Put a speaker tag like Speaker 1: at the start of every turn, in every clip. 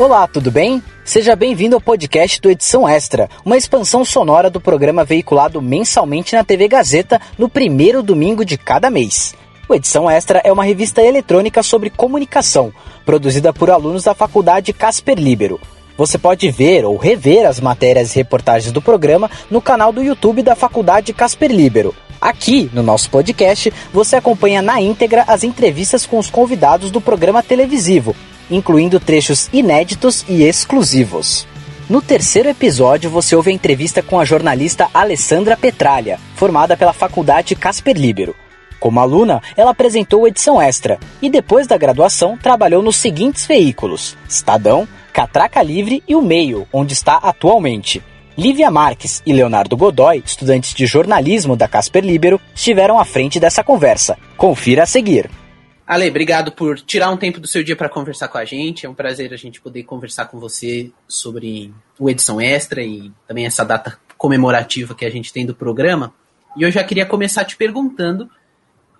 Speaker 1: Olá, tudo bem? Seja bem-vindo ao podcast do Edição Extra, uma expansão sonora do programa veiculado mensalmente na TV Gazeta no primeiro domingo de cada mês. O Edição Extra é uma revista eletrônica sobre comunicação, produzida por alunos da Faculdade Casper Libero. Você pode ver ou rever as matérias e reportagens do programa no canal do YouTube da Faculdade Casper Libero. Aqui, no nosso podcast, você acompanha na íntegra as entrevistas com os convidados do programa televisivo incluindo trechos inéditos e exclusivos. No terceiro episódio, você ouve a entrevista com a jornalista Alessandra Petralha, formada pela Faculdade Casper Libero. Como aluna, ela apresentou edição extra e depois da graduação trabalhou nos seguintes veículos: Estadão, Catraca Livre e o Meio, onde está atualmente. Lívia Marques e Leonardo Godoy, estudantes de jornalismo da Casper Libero, estiveram à frente dessa conversa. Confira a seguir.
Speaker 2: Ale, obrigado por tirar um tempo do seu dia para conversar com a gente. É um prazer a gente poder conversar com você sobre o Edição Extra e também essa data comemorativa que a gente tem do programa. E eu já queria começar te perguntando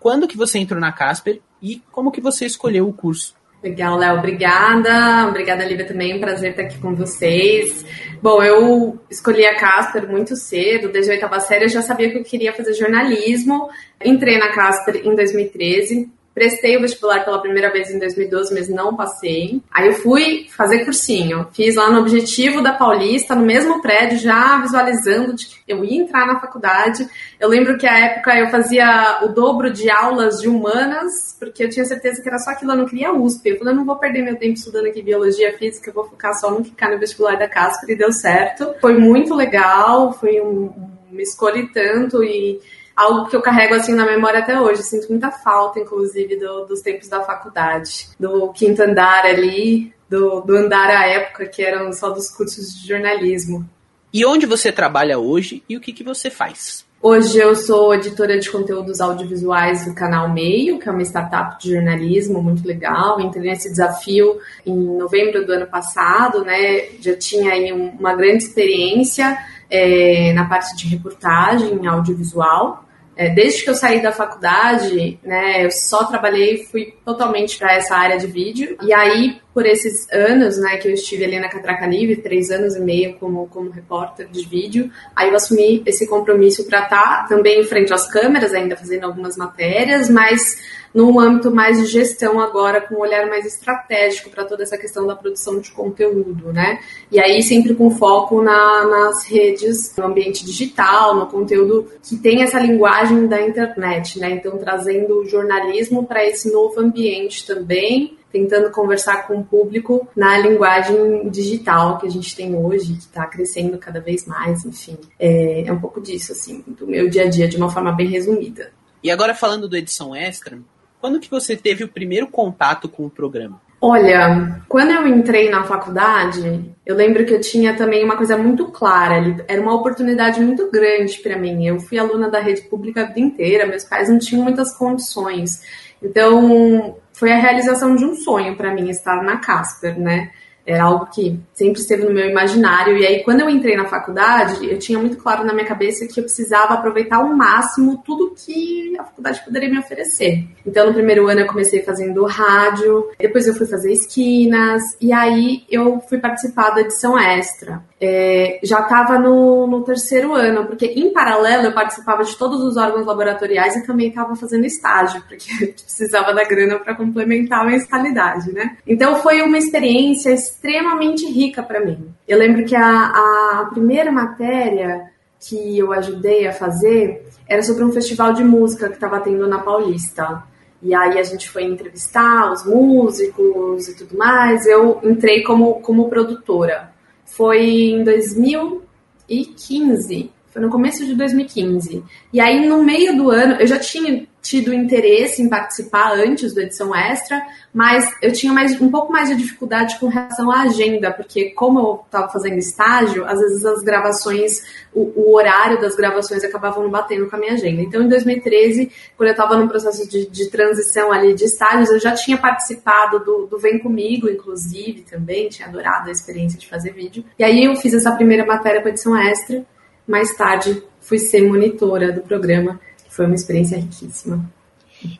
Speaker 2: quando que você entrou na Casper e como que você escolheu o curso.
Speaker 3: Legal, Léo, obrigada. Obrigada, Lívia, também. Prazer estar aqui com vocês. Bom, eu escolhi a Casper muito cedo, desde a oitava série eu já sabia que eu queria fazer jornalismo. Entrei na Casper em 2013, Prestei o vestibular pela primeira vez em 2012, mas não passei. Aí eu fui fazer cursinho. Fiz lá no Objetivo da Paulista, no mesmo prédio, já visualizando de que eu ia entrar na faculdade. Eu lembro que a época eu fazia o dobro de aulas de humanas, porque eu tinha certeza que era só aquilo, eu não queria USP. Eu falei, eu não vou perder meu tempo estudando aqui biologia física, eu vou focar só no que cai no vestibular da Casper e deu certo. Foi muito legal, foi um, uma escolha tanto e algo que eu carrego assim na memória até hoje. Sinto muita falta, inclusive, do, dos tempos da faculdade, do quinto andar ali, do, do andar à época que eram só dos cursos de jornalismo.
Speaker 2: E onde você trabalha hoje e o que, que você faz?
Speaker 3: Hoje eu sou editora de conteúdos audiovisuais do canal Meio, que é uma startup de jornalismo muito legal. Entrei nesse desafio em novembro do ano passado, né? Já tinha aí uma grande experiência é, na parte de reportagem audiovisual. É, desde que eu saí da faculdade, né, eu só trabalhei, fui totalmente para essa área de vídeo. E aí, por esses anos, né, que eu estive ali na Catraca Livre, três anos e meio como, como repórter de vídeo, aí eu assumi esse compromisso para estar tá também em frente às câmeras, ainda fazendo algumas matérias, mas num âmbito mais de gestão agora, com um olhar mais estratégico para toda essa questão da produção de conteúdo, né? E aí sempre com foco na, nas redes, no ambiente digital, no conteúdo que tem essa linguagem da internet, né? Então trazendo o jornalismo para esse novo ambiente também, tentando conversar com o público na linguagem digital que a gente tem hoje, que está crescendo cada vez mais, enfim. É, é um pouco disso, assim, do meu dia a dia, de uma forma bem resumida.
Speaker 2: E agora falando do Edição Extra, quando que você teve o primeiro contato com o programa?
Speaker 3: Olha, quando eu entrei na faculdade, eu lembro que eu tinha também uma coisa muito clara, era uma oportunidade muito grande para mim. Eu fui aluna da rede pública a vida inteira, meus pais não tinham muitas condições. Então, foi a realização de um sonho para mim estar na Casper, né? Era algo que sempre esteve no meu imaginário. E aí, quando eu entrei na faculdade, eu tinha muito claro na minha cabeça que eu precisava aproveitar ao máximo tudo que a faculdade poderia me oferecer. Então, no primeiro ano, eu comecei fazendo rádio, depois eu fui fazer esquinas, e aí eu fui participar da edição extra. É, já estava no, no, terceiro ano, porque em paralelo eu participava de todos os órgãos laboratoriais e também estava fazendo estágio, porque precisava da grana para complementar a mensalidade, né? Então foi uma experiência extremamente rica para mim. Eu lembro que a, a primeira matéria que eu ajudei a fazer era sobre um festival de música que estava tendo na Paulista. E aí a gente foi entrevistar os músicos e tudo mais. Eu entrei como, como produtora. Foi em 2015, foi no começo de 2015. E aí no meio do ano, eu já tinha tido interesse em participar antes do edição extra, mas eu tinha mais, um pouco mais de dificuldade com relação à agenda, porque como eu estava fazendo estágio, às vezes as gravações, o, o, horário das gravações acabavam batendo com a minha agenda. Então, em 2013, quando eu estava no processo de, de, transição ali de estágios, eu já tinha participado do, do Vem Comigo, inclusive, também, tinha adorado a experiência de fazer vídeo. E aí eu fiz essa primeira matéria para edição extra, mais tarde fui ser monitora do programa foi uma experiência riquíssima.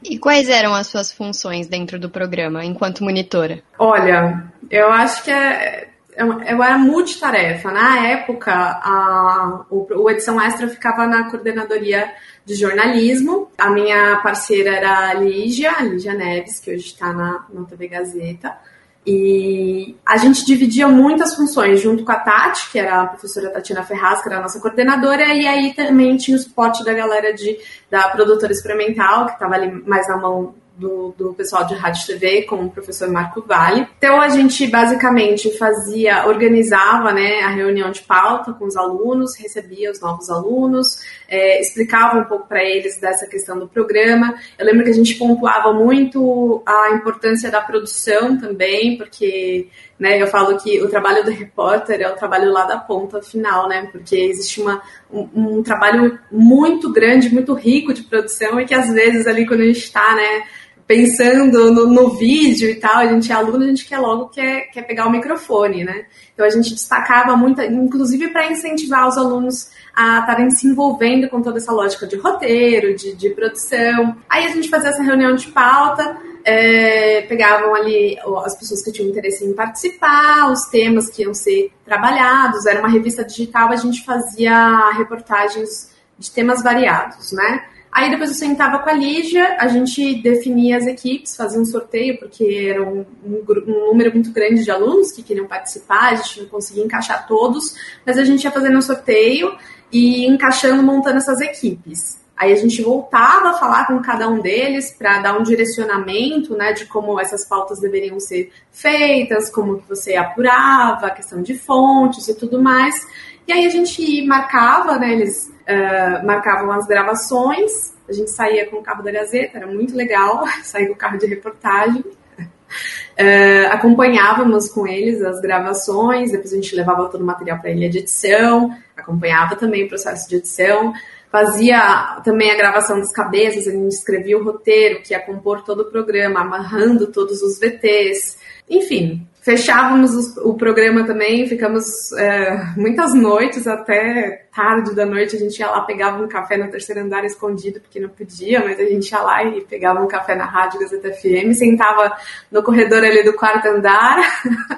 Speaker 4: E quais eram as suas funções dentro do programa, enquanto monitora?
Speaker 3: Olha, Eu acho que é, é eu era multitarefa. Na época, a, o, o Edição Extra ficava na coordenadoria de jornalismo. A minha parceira era a Lígia, a Lígia Neves, que hoje está na, na TV Gazeta. E a gente dividia muitas funções junto com a Tati, que era a professora Tatiana Ferraz, que era a nossa coordenadora, e aí também tinha o suporte da galera de, da produtora experimental, que estava ali mais na mão do, do pessoal de rádio TV, com o professor Marco Vale. Então a gente basicamente fazia, organizava né, a reunião de pauta com os alunos, recebia os novos alunos, é, explicava um pouco para eles dessa questão do programa. Eu lembro que a gente pontuava muito a importância da produção também, porque né, eu falo que o trabalho do repórter é o trabalho lá da ponta final, né? Porque existe uma, um, um trabalho muito grande, muito rico de produção e que às vezes ali quando a gente está, né, pensando no, no, vídeo e tal, a gente é aluno, a gente quer logo quer, quer pegar o microfone, né? Então a gente destacava muito, inclusive para incentivar os alunos a estarem se envolvendo com toda essa lógica de roteiro, de, de produção. Aí a gente fazia essa reunião de pauta, é, pegavam ali as pessoas que tinham interesse em participar, os temas que iam ser trabalhados, era uma revista digital, a gente fazia reportagens de temas variados, né? Aí depois eu sentava com a Lígia, a gente definia as equipes, fazia um sorteio, porque era um, um, um, número muito grande de alunos que queriam participar, a gente não conseguia encaixar todos, mas a gente ia fazendo um sorteio e encaixando, montando essas equipes. Aí a gente voltava a falar com cada um deles para dar um direcionamento, né, de como essas pautas deveriam ser feitas, como que você apurava, a questão de fontes e tudo mais. E aí a gente marcava, né, eles uh, marcavam as gravações, a gente saía com o carro da Gazeta, era muito legal, sair com o carro de reportagem. Uh, acompanhávamos com eles as gravações, depois a gente levava todo o material para a ilha de edição, acompanhava também o processo de edição, fazia também a gravação das cabeças, a gente escrevia o roteiro que ia compor todo o programa, amarrando todos os VTs, enfim, fechávamos o programa também, ficamos é, muitas noites até tarde da noite. A gente ia lá, pegava um café no terceiro andar escondido, porque não podia, mas a gente ia lá e pegava um café na Rádio Gazeta FM, sentava no corredor ali do quarto andar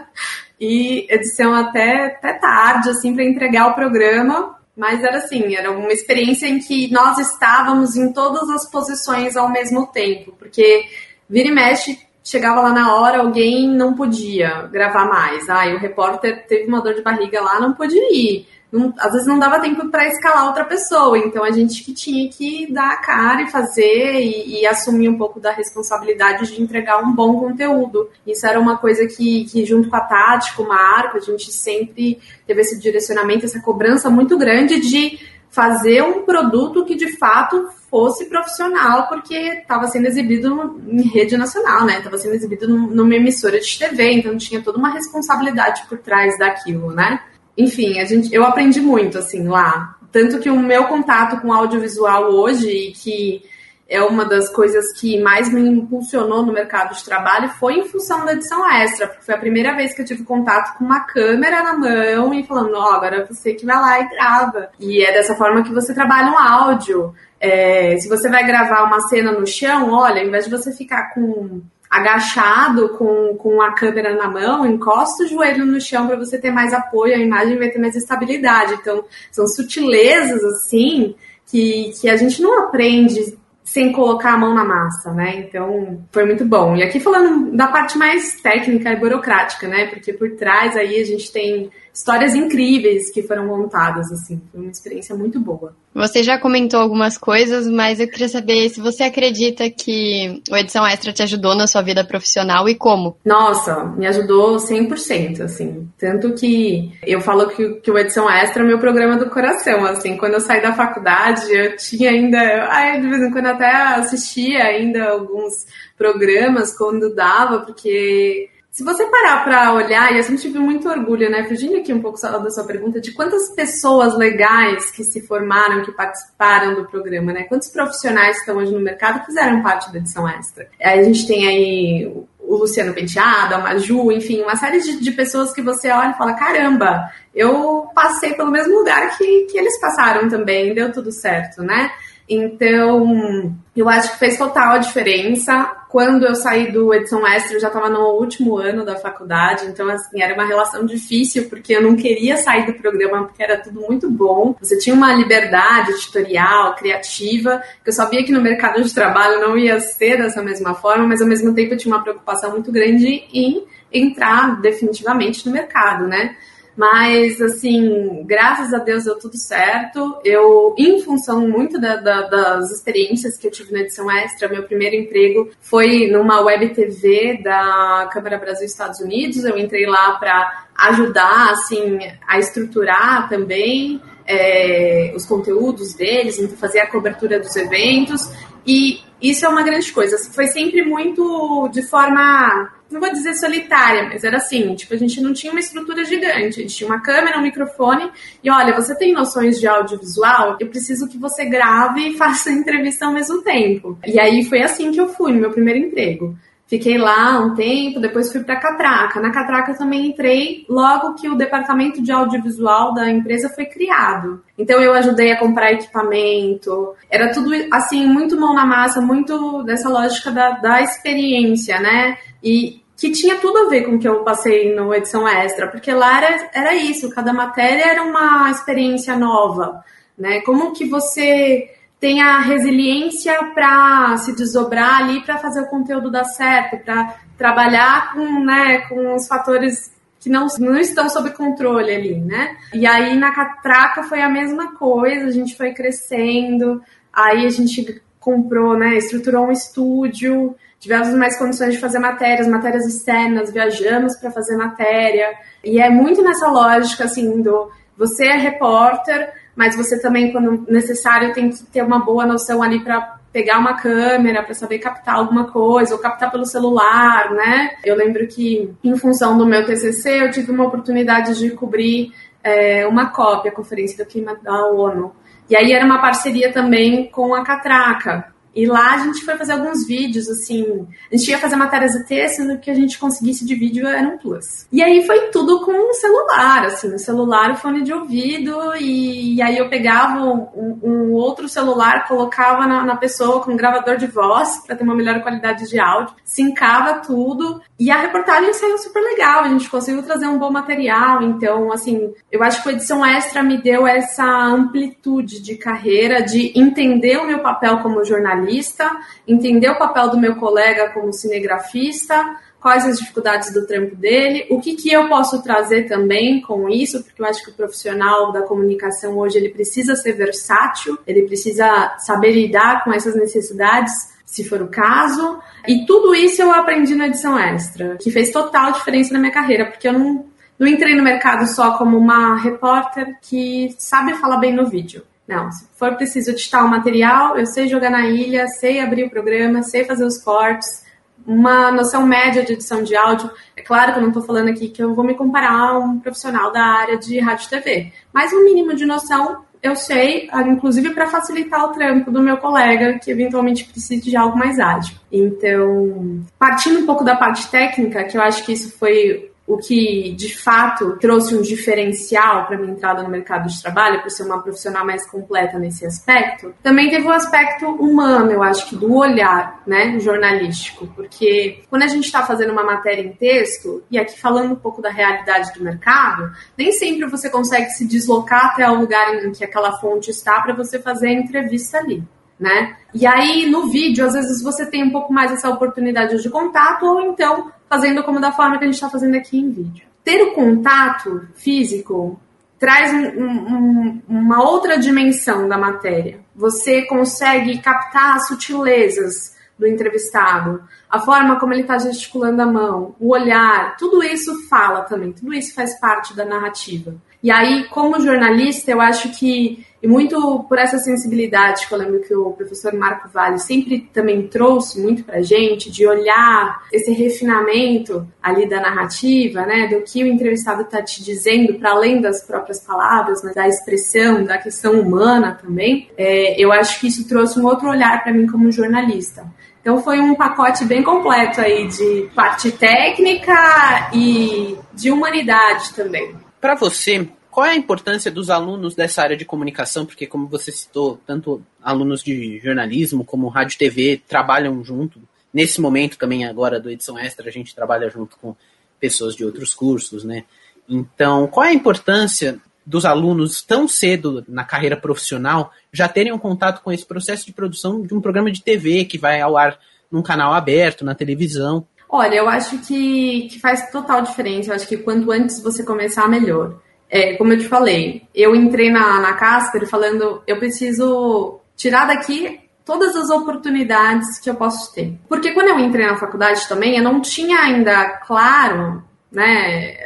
Speaker 3: e edição até, até tarde, assim, para entregar o programa. Mas era assim, era uma experiência em que nós estávamos em todas as posições ao mesmo tempo, porque vira e mexe chegava lá na hora, alguém não podia gravar mais. Ah, o repórter teve uma dor de barriga lá, não pôde ir. Não, às vezes não dava tempo para escalar outra pessoa, então a gente que tinha que dar a cara e fazer e, e, assumir um pouco da responsabilidade de entregar um bom conteúdo. Isso era uma coisa que, que junto com a Tati, com o Marco, a gente sempre teve esse direcionamento, essa cobrança muito grande de fazer um produto que de fato fosse profissional, porque estava sendo exibido em rede nacional, né? Estava sendo exibido numa emissora de TV, então tinha toda uma responsabilidade por trás daquilo, né? Enfim, a gente, eu aprendi muito assim lá, tanto que o meu contato com audiovisual hoje e que é uma das coisas que mais me impulsionou no mercado de trabalho foi em função da edição extra, porque foi a primeira vez que eu tive contato com uma câmera na mão e falando, ó, oh, agora é você que vai lá e grava. E é dessa forma que você trabalha um áudio. É, se você vai gravar uma cena no chão, olha, ao invés de você ficar com agachado com, com a câmera na mão, encosta o joelho no chão para você ter mais apoio, a imagem vai ter mais estabilidade. Então, são sutilezas assim que, que a gente não aprende sem colocar a mão na massa, né? Então, foi muito bom. E aqui falando da parte mais técnica e burocrática, né? Porque por trás aí a gente tem histórias incríveis que foram montadas, assim. Foi uma experiência muito boa.
Speaker 4: Você já comentou algumas coisas, mas eu queria saber se você acredita que o Edição Extra te ajudou na sua vida profissional e como?
Speaker 3: Nossa, me ajudou 100%, assim. Tanto que eu falo que, que o Edição Extra é meu programa do coração, assim. Quando eu saí da faculdade, eu tinha ainda... Ai, de vez em quando até assistia ainda alguns programas quando dava, porque se você parar para olhar, e eu sempre tive muito orgulho, né, fugindo aqui um pouco da sua pergunta, de quantas pessoas legais que se formaram, que participaram do programa, né? Quantos profissionais que estão hoje no mercado fizeram parte da edição extra? A gente tem aí o Luciano Penteado, a Maju, enfim, uma série de, de pessoas que você olha e fala, caramba, eu passei pelo mesmo lugar que, que eles passaram também, deu tudo certo, né? Então, eu acho que fez total diferença. Quando eu saí do Edição Extra, eu já estava no último ano da faculdade, então, assim, era uma relação difícil, porque eu não queria sair do programa, porque era tudo muito bom. Você tinha uma liberdade editorial, criativa, que eu sabia que no mercado de trabalho não ia ser dessa mesma forma, mas ao mesmo tempo eu tinha uma preocupação muito grande em entrar definitivamente no mercado, né? Mas, assim, graças a Deus deu tudo certo. Eu, em função muito da, da, das experiências que eu tive na edição extra, meu primeiro emprego foi numa web TV da Câmara Brasil Estados Unidos. Eu entrei lá para ajudar, assim, a estruturar também é, os conteúdos deles, fazer a cobertura dos eventos. E isso é uma grande coisa. Foi sempre muito de forma não vou dizer solitária, mas era assim, tipo, a gente não tinha uma estrutura gigante, a gente tinha uma câmera, um microfone, e olha, você tem noções de audiovisual, eu preciso que você grave e faça entrevista ao mesmo tempo. E aí foi assim que eu fui no meu primeiro emprego. Fiquei lá um tempo, depois fui para Catraca. Na Catraca também entrei logo que o departamento de audiovisual da empresa foi criado. Então eu ajudei a comprar equipamento. Era tudo assim muito mão na massa, muito dessa lógica da, da experiência, né? E que tinha tudo a ver com o que eu passei no edição extra, porque lá era, era isso, cada matéria era uma experiência nova, né? Como que você tem a resiliência para se desdobrar ali para fazer o conteúdo dar certo, para trabalhar com, né, com os fatores que não, não estão sob controle ali, né? E aí na Catraca foi a mesma coisa, a gente foi crescendo, aí a gente comprou, né, estruturou um estúdio, tivemos mais condições de fazer matérias, matérias externas, viajamos para fazer matéria, e é muito nessa lógica, assim, do você é repórter, mas você também, quando necessário, tem que ter uma boa noção ali para pegar uma câmera para saber captar alguma coisa, ou captar pelo celular, né? Eu lembro que, em função do meu TCC, eu tive uma oportunidade de cobrir é, uma cópia, a Conferência do Clima da ONU. E aí era uma parceria também com a Catraca, e lá a gente foi fazer alguns vídeos, assim. A gente ia fazer matérias de texto, no que a gente conseguisse de vídeo era um plus. E aí foi tudo com o celular, assim, o celular, o fone de ouvido, e, e aí eu pegava um, um, outro celular, colocava na, na pessoa com um gravador de voz para ter uma melhor qualidade de áudio, sincava tudo, e a reportagem saiu super legal, a gente conseguiu trazer um bom material, então, assim, eu acho que a edição extra me deu essa amplitude de carreira, de entender o meu papel como jornalista entender o papel do meu colega como cinegrafista, quais as dificuldades do trampo dele, o que, que eu posso trazer também com isso, porque eu acho que o profissional da comunicação hoje ele precisa ser versátil, ele precisa saber lidar com essas necessidades, se for o caso. E tudo isso eu aprendi na edição extra, que fez total diferença na minha carreira, porque eu não, não entrei no mercado só como uma repórter que sabe falar bem no vídeo. Não, se for preciso editar o material, eu sei jogar na ilha, sei abrir o programa, sei fazer os cortes, uma noção média de edição de áudio. É claro que eu não estou falando aqui que eu vou me comparar a um profissional da área de rádio e TV, mas um mínimo de noção eu sei, inclusive para facilitar o trampo do meu colega que eventualmente precise de algo mais ágil. Então, partindo um pouco da parte técnica, que eu acho que isso foi o que de fato trouxe um diferencial para minha entrada no mercado de trabalho, por ser uma profissional mais completa nesse aspecto, também teve o um aspecto humano, eu acho que do olhar, né, jornalístico, porque quando a gente está fazendo uma matéria em texto, e aqui falando um pouco da realidade do mercado, nem sempre você consegue se deslocar até o lugar em que aquela fonte está para você fazer a entrevista ali. Né? E aí, no vídeo, às vezes você tem um pouco mais essa oportunidade de contato, ou então fazendo como da forma que a gente está fazendo aqui em vídeo. Ter o contato físico traz um, um, uma outra dimensão da matéria. Você consegue captar as sutilezas do entrevistado, a forma como ele está gesticulando a mão, o olhar, tudo isso fala também, tudo isso faz parte da narrativa. E aí, como jornalista, eu acho que e muito por essa sensibilidade que eu lembro que o professor Marco Vale sempre também trouxe muito pra gente, de olhar esse refinamento ali da narrativa, né, do que o entrevistado está te dizendo, para além das próprias palavras, né, da expressão, da questão humana também, é, eu acho que isso trouxe um outro olhar para mim como jornalista. Então foi um pacote bem completo aí de parte técnica e de humanidade também.
Speaker 2: Para você, qual é a importância dos alunos dessa área de comunicação? Porque, como você citou, tanto alunos de jornalismo como rádio e TV trabalham junto. Nesse momento também, agora do Edição Extra, a gente trabalha junto com pessoas de outros cursos, né? Então, qual é a importância dos alunos tão cedo na carreira profissional já terem um contato com esse processo de produção de um programa de TV que vai ao ar num canal aberto, na televisão?
Speaker 3: Olha, eu acho que, que faz total diferença. Eu acho que quanto antes você começar, melhor. É, como eu te falei, eu entrei na, na Casper falando, eu preciso tirar daqui todas as oportunidades que eu posso ter. Porque quando eu entrei na faculdade também, eu não tinha ainda claro, né,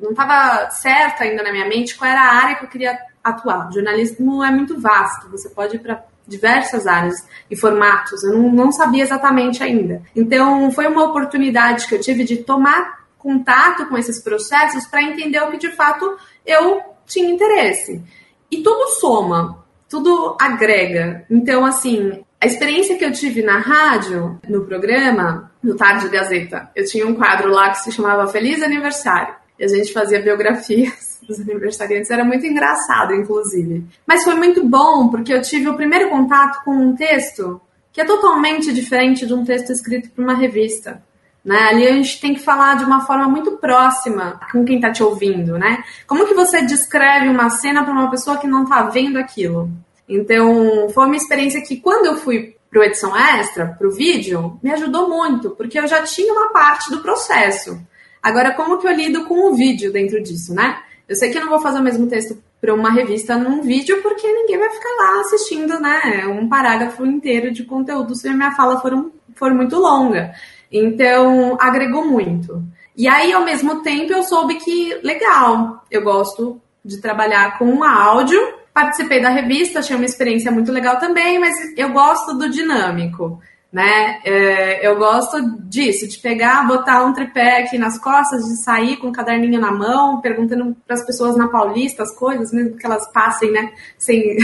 Speaker 3: não estava certo ainda na minha mente qual era a área que eu queria atuar. O jornalismo é muito vasto, você pode ir para diversas áreas e formatos, eu não, não sabia exatamente ainda. Então, foi uma oportunidade que eu tive de tomar contato com esses processos para entender o que de fato eu tinha interesse. E tudo soma, tudo agrega. Então, assim, a experiência que eu tive na rádio, no programa, no Tarde Gazeta, eu tinha um quadro lá que se chamava Feliz Aniversário. E a gente fazia biografias dos aniversariantes. Era muito engraçado, inclusive. Mas foi muito bom, porque eu tive o primeiro contato com um texto que é totalmente diferente de um texto escrito para uma revista. Né? Ali a gente tem que falar de uma forma muito próxima com quem está te ouvindo, né? Como que você descreve uma cena para uma pessoa que não está vendo aquilo? Então, foi uma experiência que quando eu fui para o edição extra, para o vídeo, me ajudou muito, porque eu já tinha uma parte do processo. Agora, como que eu lido com o vídeo dentro disso, né? Eu sei que eu não vou fazer o mesmo texto para uma revista num vídeo, porque ninguém vai ficar lá assistindo, né? Um parágrafo inteiro de conteúdo se a minha fala for, um, for muito longa. Então, agregou muito. E aí, ao mesmo tempo, eu soube que, legal, eu gosto de trabalhar com áudio. Participei da revista, achei uma experiência muito legal também, mas eu gosto do dinâmico, né? É, eu gosto disso, de pegar, botar um tripé aqui nas costas, de sair com o um caderninho na mão, perguntando para as pessoas na Paulista as coisas, mesmo que elas passem, né? Sem,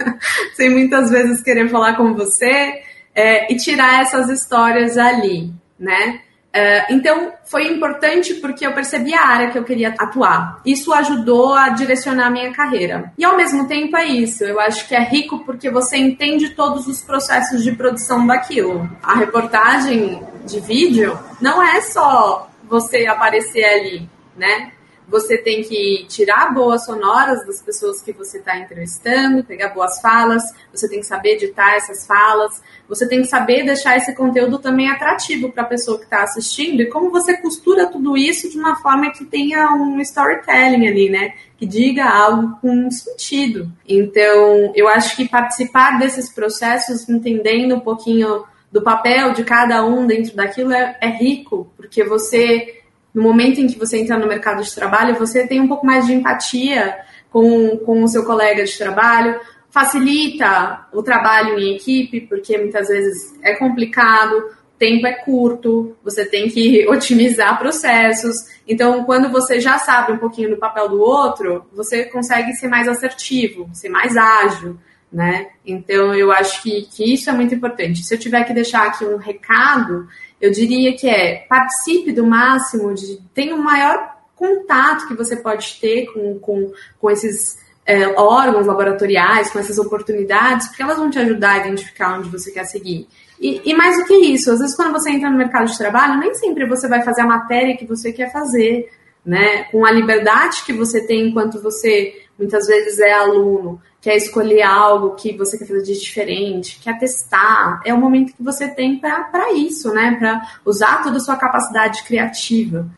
Speaker 3: sem muitas vezes querer falar com você, é, e tirar essas histórias ali né? Uh, então, foi importante porque eu percebi a área que eu queria atuar. Isso ajudou a direcionar a minha carreira. E ao mesmo tempo é isso, eu acho que é rico porque você entende todos os processos de produção daquilo. A reportagem de vídeo não é só você aparecer ali, né? Você tem que tirar boas sonoras das pessoas que você está entrevistando, pegar boas falas, você tem que saber editar essas falas, você tem que saber deixar esse conteúdo também atrativo para a pessoa que está assistindo e como você costura tudo isso de uma forma que tenha um storytelling ali, né? Que diga algo com sentido. Então, eu acho que participar desses processos, entendendo um pouquinho do papel de cada um dentro daquilo, é, é rico, porque você no momento em que você entra no mercado de trabalho, você tem um pouco mais de empatia com, com o seu colega de trabalho, facilita o trabalho em equipe, porque muitas vezes é complicado, tempo é curto, você tem que otimizar processos. Então, quando você já sabe um pouquinho do papel do outro, você consegue ser mais assertivo, ser mais ágil, né? Então, eu acho que, que isso é muito importante. Se eu tiver que deixar aqui um recado, eu diria que é participe do máximo, de tenha um maior contato que você pode ter com, com, com esses é, órgãos laboratoriais, com essas oportunidades, porque elas vão te ajudar a identificar onde você quer seguir. E, e, mais do que isso, às vezes quando você entra no mercado de trabalho, nem sempre você vai fazer a matéria que você quer fazer, né? Com a liberdade que você tem enquanto você muitas vezes é aluno, quer escolher algo que você quer fazer de diferente, quer testar, é o momento que você tem para isso, né? Para usar toda a sua capacidade criativa.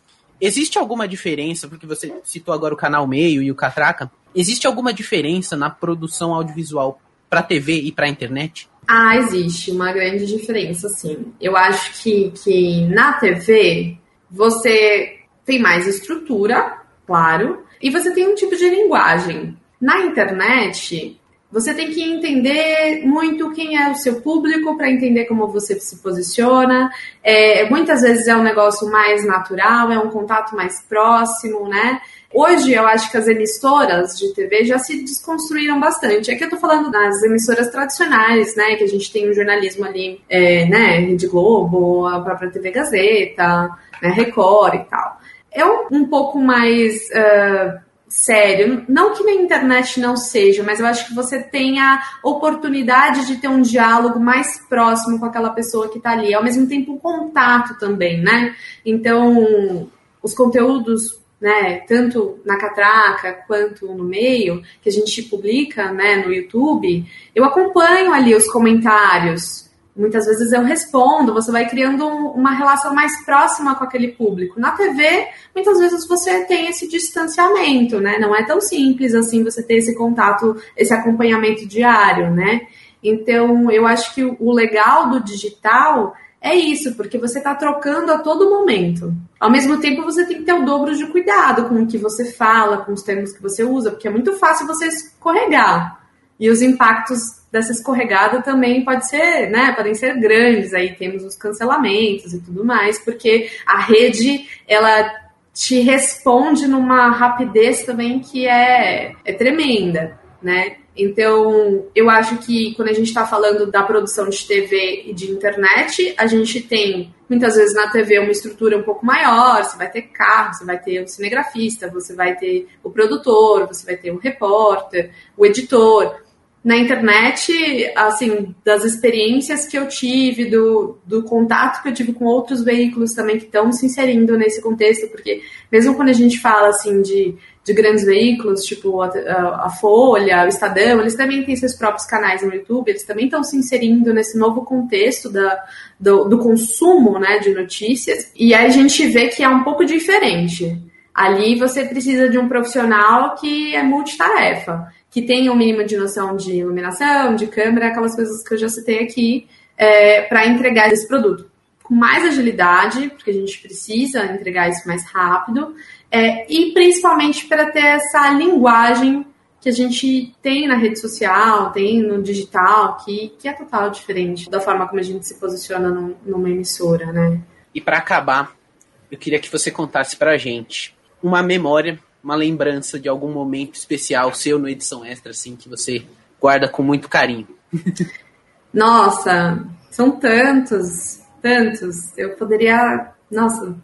Speaker 2: Existe alguma diferença, porque você citou agora o canal Meio e o Catraca, existe alguma diferença na produção audiovisual para TV e para internet?
Speaker 3: Ah, existe uma grande diferença, sim. Eu acho que, que na TV você tem mais estrutura, claro, e você tem um tipo de linguagem. Na internet, você tem que entender muito quem é o seu público para entender como você se posiciona. É, muitas vezes é um negócio mais natural, é um contato mais próximo, né? Hoje eu acho que as emissoras de TV já se desconstruíram bastante. Aqui eu tô falando das emissoras tradicionais, né? Que a gente tem o jornalismo ali, é, né? Rede Globo, a própria TV Gazeta, né? Record e tal. É um, um pouco mais. Uh, sério. Não que na internet não seja, mas eu acho que você tem a oportunidade de ter um diálogo mais próximo com aquela pessoa que está ali. Ao mesmo tempo, um contato também, né? Então, os conteúdos né, tanto na catraca quanto no meio, que a gente publica, né, no YouTube, eu acompanho ali os comentários. Muitas vezes eu respondo, você vai criando uma relação mais próxima com aquele público. Na TV, muitas vezes você tem esse distanciamento, né? Não é tão simples assim você ter esse contato, esse acompanhamento diário, né? Então, eu acho que o legal do digital é isso, porque você está trocando a todo momento. Ao mesmo tempo, você tem que ter o dobro de cuidado com o que você fala, com os termos que você usa, porque é muito fácil você escorregar. E os impactos dessa escorregada também pode ser, né, podem ser grandes. Aí temos os cancelamentos e tudo mais, porque a rede ela te responde numa rapidez também que é, é tremenda, né? Então, eu acho que quando a gente está falando da produção de TV e de internet, a gente tem muitas vezes na TV uma estrutura um pouco maior, você vai ter carro, você vai ter o cinegrafista, você vai ter o produtor, você vai ter o repórter, o editor na internet, assim, das experiências que eu tive, do, do contato que eu tive com outros veículos também que estão se inserindo nesse contexto, porque mesmo quando a gente fala, assim, de, de grandes veículos, tipo a, a, Folha, o Estadão, eles também têm seus próprios canais no YouTube, eles também estão se inserindo nesse novo contexto da, do, do consumo, né, de notícias, e aí a gente vê que é um pouco diferente. Ali você precisa de um profissional que é multitarefa que tenha um mínimo de noção de iluminação, de câmera, aquelas coisas que eu já citei aqui, é, para entregar esse produto com mais agilidade, porque a gente precisa entregar isso mais rápido, é, e principalmente para ter essa linguagem que a gente tem na rede social, tem no digital, que, que é total diferente da forma como a gente se posiciona num, numa emissora, né?
Speaker 2: E para acabar, eu queria que você contasse para a gente uma memória uma lembrança de algum momento especial seu no Edição Extra, assim, que você guarda com muito carinho?
Speaker 3: Nossa, são tantos, tantos. Eu poderia, nossa,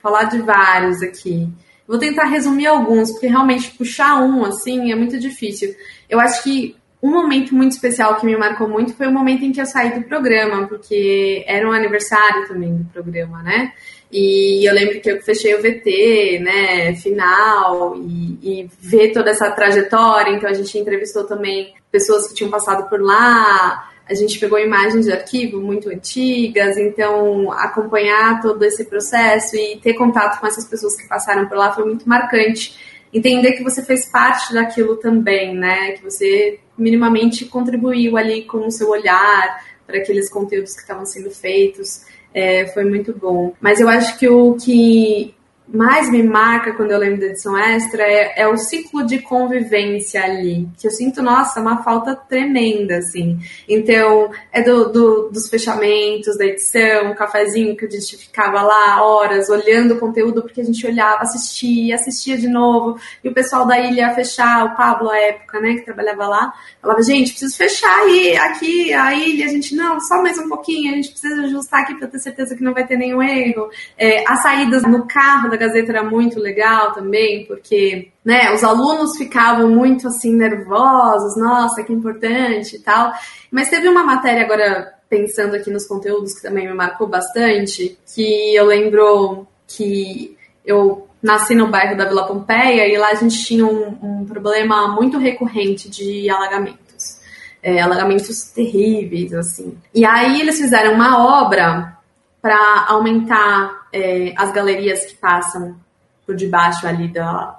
Speaker 3: falar de vários aqui. Vou tentar resumir alguns, porque realmente puxar um, assim, é muito difícil. Eu acho que um momento muito especial que me marcou muito foi o momento em que eu saí do programa, porque era um aniversário também do programa, né? E eu lembro que eu fechei o VT, né, final, e, e ver toda essa trajetória. Então a gente entrevistou também pessoas que tinham passado por lá, a gente pegou imagens de arquivo muito antigas, então acompanhar todo esse processo e ter contato com essas pessoas que passaram por lá foi muito marcante. Entender que você fez parte daquilo também, né? Que você minimamente contribuiu ali com o seu olhar para aqueles conteúdos que estavam sendo feitos. É, foi muito bom. Mas eu acho que o que mais me marca quando eu lembro da edição extra é, é, o ciclo de convivência ali, que eu sinto, nossa, uma falta tremenda, assim. Então, é do, do, dos fechamentos da edição, o cafezinho que a gente ficava lá horas olhando o conteúdo, porque a gente olhava, assistia, assistia de novo, e o pessoal da ilha ia fechar, o Pablo, à época, né, que trabalhava lá, falava, gente, preciso fechar aí, aqui, a ilha, a gente, não, só mais um pouquinho, a gente precisa ajustar aqui para ter certeza que não vai ter nenhum erro. É, as saídas no carro da Gazeta era muito legal também, porque né, os alunos ficavam muito assim nervosos, nossa, que importante e tal. Mas teve uma matéria agora pensando aqui nos conteúdos que também me marcou bastante, que eu lembro que eu nasci no bairro da Vila Pompeia e lá a gente tinha um, um problema muito recorrente de alagamentos. É, alagamentos terríveis, assim. E aí eles fizeram uma obra para aumentar é, as galerias que passam por debaixo ali da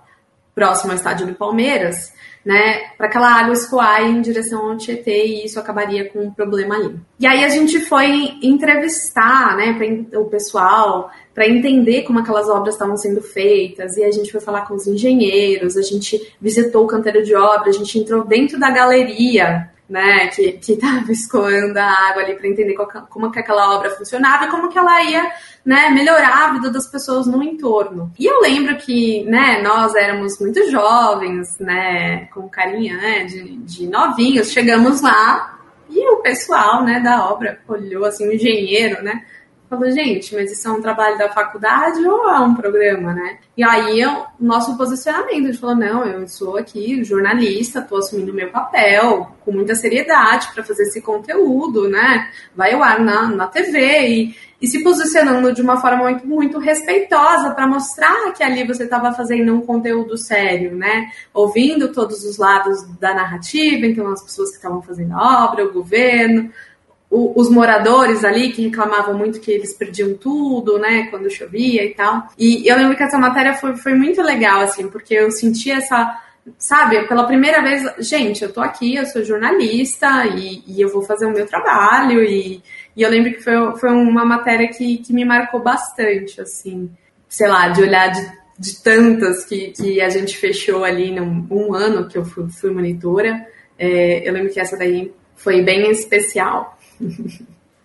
Speaker 3: próximo ao estádio do Palmeiras, né, para aquela água escoar em direção ao Tietê e isso acabaria com um problema ali. E aí a gente foi entrevistar, né, o pessoal para entender como aquelas obras estavam sendo feitas e a gente foi falar com os engenheiros, a gente visitou o canteiro de obra, a gente entrou dentro da galeria né, que, que tava escoando a água ali para entender qual, como que aquela obra funcionava e como que ela ia, né, melhorar a vida das pessoas no entorno. E eu lembro que, né, nós éramos muito jovens, né, com carinha, né, de, de novinhos, chegamos lá e o pessoal, né, da obra olhou assim, o engenheiro, né, Falou, gente, mas isso é um trabalho da faculdade ou é um programa, né? E aí o nosso posicionamento, gente falou, não, eu sou aqui jornalista, tô assumindo meu papel com muita seriedade para fazer esse conteúdo, né? Vai ao ar na, na TV e, e se posicionando de uma forma muito, muito respeitosa para mostrar que ali você estava fazendo um conteúdo sério, né? Ouvindo todos os lados da narrativa, então as pessoas que estavam fazendo a obra, o governo, o, os moradores ali que reclamavam muito que eles perdiam tudo, né, quando chovia e tal. E eu lembro que essa matéria foi, foi muito legal, assim, porque eu senti essa sabe, pela primeira vez, gente, eu tô aqui, eu sou jornalista e, e eu vou fazer o meu trabalho e, e eu lembro que foi, foi uma matéria que, que me marcou bastante, assim, sei lá, de olhar de, de tantas que, que a gente fechou ali num um ano que eu fui, fui monitora, é, eu lembro que essa daí foi bem especial.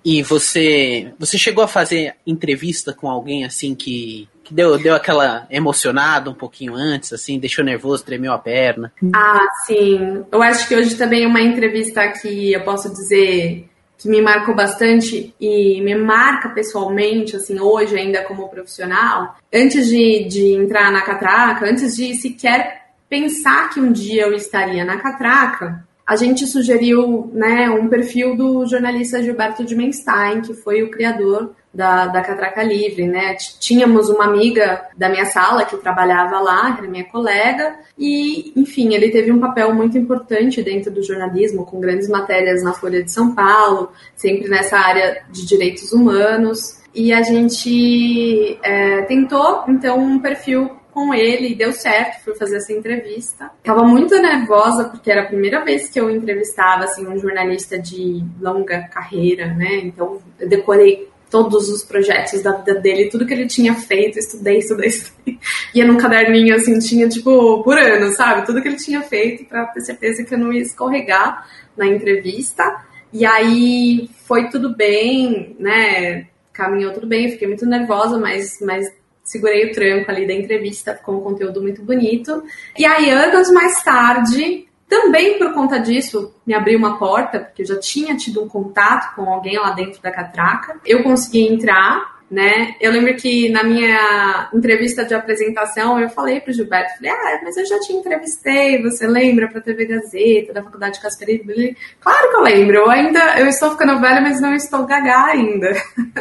Speaker 2: E você, você chegou a fazer entrevista com alguém assim que, que deu, deu aquela emocionada um pouquinho antes, assim, deixou nervoso, tremeu a perna?
Speaker 3: Ah, sim. Eu acho que hoje também uma entrevista que eu posso dizer que me marcou bastante e me marca pessoalmente, assim, hoje ainda como profissional, antes de, de entrar na catraca, antes de sequer pensar que um dia eu estaria na catraca, a gente sugeriu né, um perfil do jornalista Gilberto de Menstein, que foi o criador da, da Catraca Livre, né? Tínhamos uma amiga da minha sala que trabalhava lá, que era minha colega, e, enfim, ele teve um papel muito importante dentro do jornalismo, com grandes matérias na Folha de São Paulo, sempre nessa área de direitos humanos. E a gente é, tentou, então, um perfil com ele e deu certo, fui fazer essa entrevista. Tava muito nervosa porque era a primeira vez que eu entrevistava assim um jornalista de longa carreira, né? Então eu decorei todos os projetos da vida dele, tudo que ele tinha feito, estudei, estudei, estudei. Ia num caderninho assim, tinha tipo por ano, sabe? Tudo que ele tinha feito para ter certeza que eu não ia escorregar na entrevista. E aí foi tudo bem, né? Caminhou tudo bem, fiquei muito nervosa, mas, mas segurei o tranco ali da entrevista, ficou um conteúdo muito bonito. E aí, anos mais tarde, também por conta disso, me abriu uma porta, porque eu já tinha tido um contato com alguém lá dentro da catraca. Eu consegui entrar né? Eu lembro que na minha entrevista de apresentação eu falei para o Gilberto, falei, ah, mas eu já te entrevistei, você lembra para a TV Gazeta, da Faculdade Casperini? Claro que eu lembro, eu ainda, eu estou ficando velha, mas não estou gaga ainda.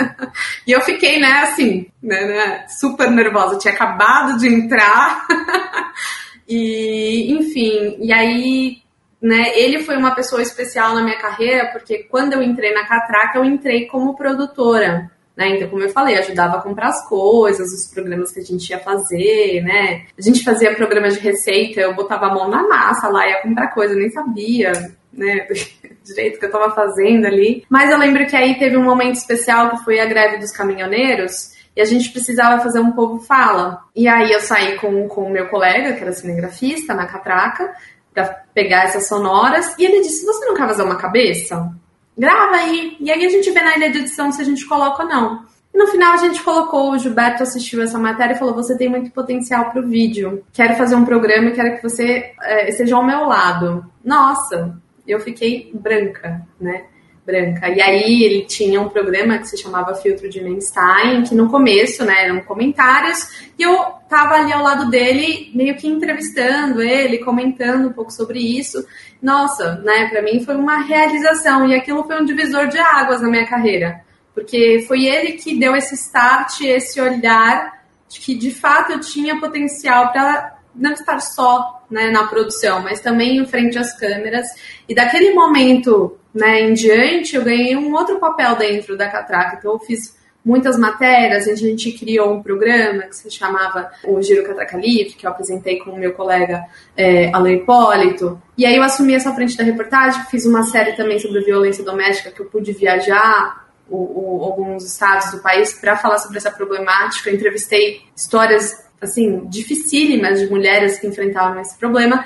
Speaker 3: e eu fiquei, né, assim, né, né, super nervosa, tinha acabado de entrar. e, enfim, e aí né, ele foi uma pessoa especial na minha carreira, porque quando eu entrei na Catraca, eu entrei como produtora. Né? Então, como eu falei, ajudava a comprar as coisas, os programas que a gente ia fazer, né? A gente fazia programa de receita, eu botava a mão na massa lá, ia comprar coisa, eu nem sabia, né, do jeito que eu tava fazendo ali. Mas eu lembro que aí teve um momento especial que foi a greve dos caminhoneiros, e a gente precisava fazer um povo fala. E aí eu saí com o meu colega, que era cinegrafista, na catraca, para pegar essas sonoras, e ele disse: Você não quer fazer uma cabeça? Grava aí. E aí a gente vê na ilha de edição se a gente coloca ou não. E no final a gente colocou, o Gilberto assistiu essa matéria e falou: Você tem muito potencial para o vídeo. Quero fazer um programa e quero que você é, esteja ao meu lado. Nossa, eu fiquei branca, né? Branca. E aí ele tinha um programa que se chamava Filtro de Menstein, que no começo, né, eram comentários, e eu tava ali ao lado dele, meio que entrevistando ele, comentando um pouco sobre isso. Nossa, né, para mim foi uma realização, e aquilo foi um divisor de águas na minha carreira, porque foi ele que deu esse start, esse olhar de que de fato eu tinha potencial para não estar só né, na produção, mas também em frente às câmeras. E daquele momento né, em diante, eu ganhei um outro papel dentro da Catraca. Então, eu fiz muitas matérias, a gente criou um programa que se chamava o Giro Catraca Livre, que eu apresentei com o meu colega é, Ale Hipólito. E aí eu assumi essa frente da reportagem, fiz uma série também sobre violência doméstica, que eu pude viajar o, o, alguns estados do país para falar sobre essa problemática. Eu entrevistei histórias assim, dificílimas de mulheres que enfrentavam esse problema.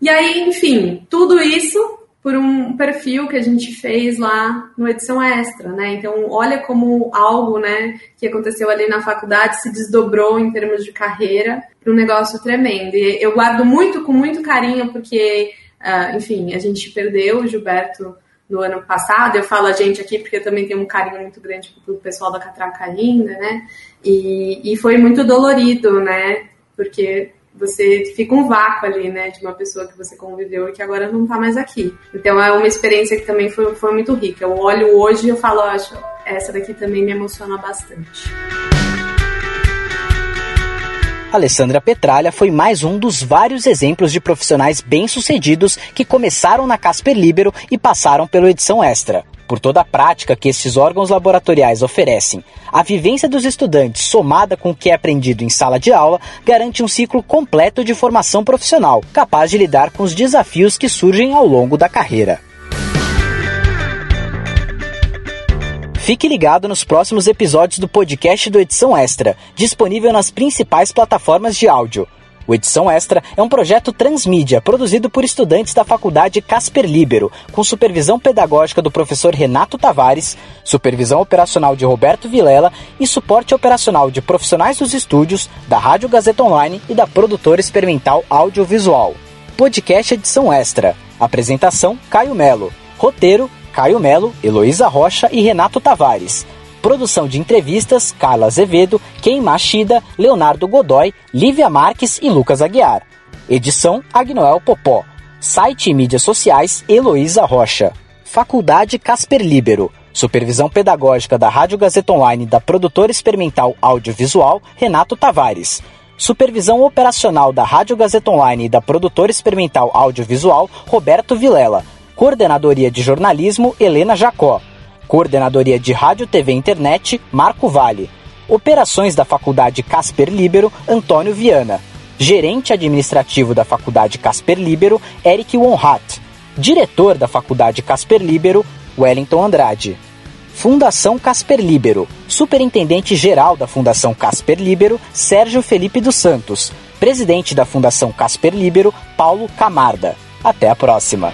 Speaker 3: E aí, enfim, tudo isso por um perfil que a gente fez lá no Edição Extra, né? Então, olha como algo, né, que aconteceu ali na faculdade se desdobrou em termos de carreira para um negócio tremendo. E eu guardo muito, com muito carinho, porque, uh, enfim, a gente perdeu o Gilberto no ano passado. Eu falo a gente aqui porque eu também tenho um carinho muito grande pro pessoal da Catraca ainda, né? E, e foi muito dolorido, né? Porque você fica um vácuo ali, né, de uma pessoa que você conviveu e que agora não tá mais aqui. Então é uma experiência que também foi, foi muito rica. Eu olho hoje e eu falo, acho, essa daqui também me emociona bastante.
Speaker 1: Alessandra Petralha foi mais um dos vários exemplos de profissionais bem-sucedidos que começaram na Casper Libero e passaram pela edição extra. Por toda a prática que esses órgãos laboratoriais oferecem, a vivência dos estudantes, somada com o que é aprendido em sala de aula, garante um ciclo completo de formação profissional, capaz de lidar com os desafios que surgem ao longo da carreira. Fique ligado nos próximos episódios do podcast do Edição Extra, disponível nas principais plataformas de áudio. O Edição Extra é um projeto transmídia produzido por estudantes da Faculdade Casper Libero, com supervisão pedagógica do professor Renato Tavares, supervisão operacional de Roberto Vilela e suporte operacional de profissionais dos estúdios, da Rádio Gazeta Online e da produtora experimental audiovisual. Podcast Edição Extra. Apresentação: Caio Melo. Roteiro: Caio Melo, Heloísa Rocha e Renato Tavares. Produção de entrevistas, Carla Azevedo, Ken Machida, Leonardo Godoy, Lívia Marques e Lucas Aguiar. Edição, Agnoel Popó. Site e mídias sociais, Heloísa Rocha. Faculdade Casper Libero. Supervisão pedagógica da Rádio Gazeta Online da produtora experimental audiovisual, Renato Tavares. Supervisão operacional da Rádio Gazeta Online e da produtora experimental audiovisual, Roberto Vilela. Coordenadoria de Jornalismo, Helena Jacó. Coordenadoria de Rádio, TV e Internet, Marco Vale. Operações da Faculdade Casper Libero, Antônio Viana. Gerente administrativo da Faculdade Casper Libero, Eric Wonhat. Diretor da Faculdade Casper Libero, Wellington Andrade. Fundação Casper Libero. Superintendente geral da Fundação Casper Libero, Sérgio Felipe dos Santos. Presidente da Fundação Casper Libero, Paulo Camarda. Até a próxima.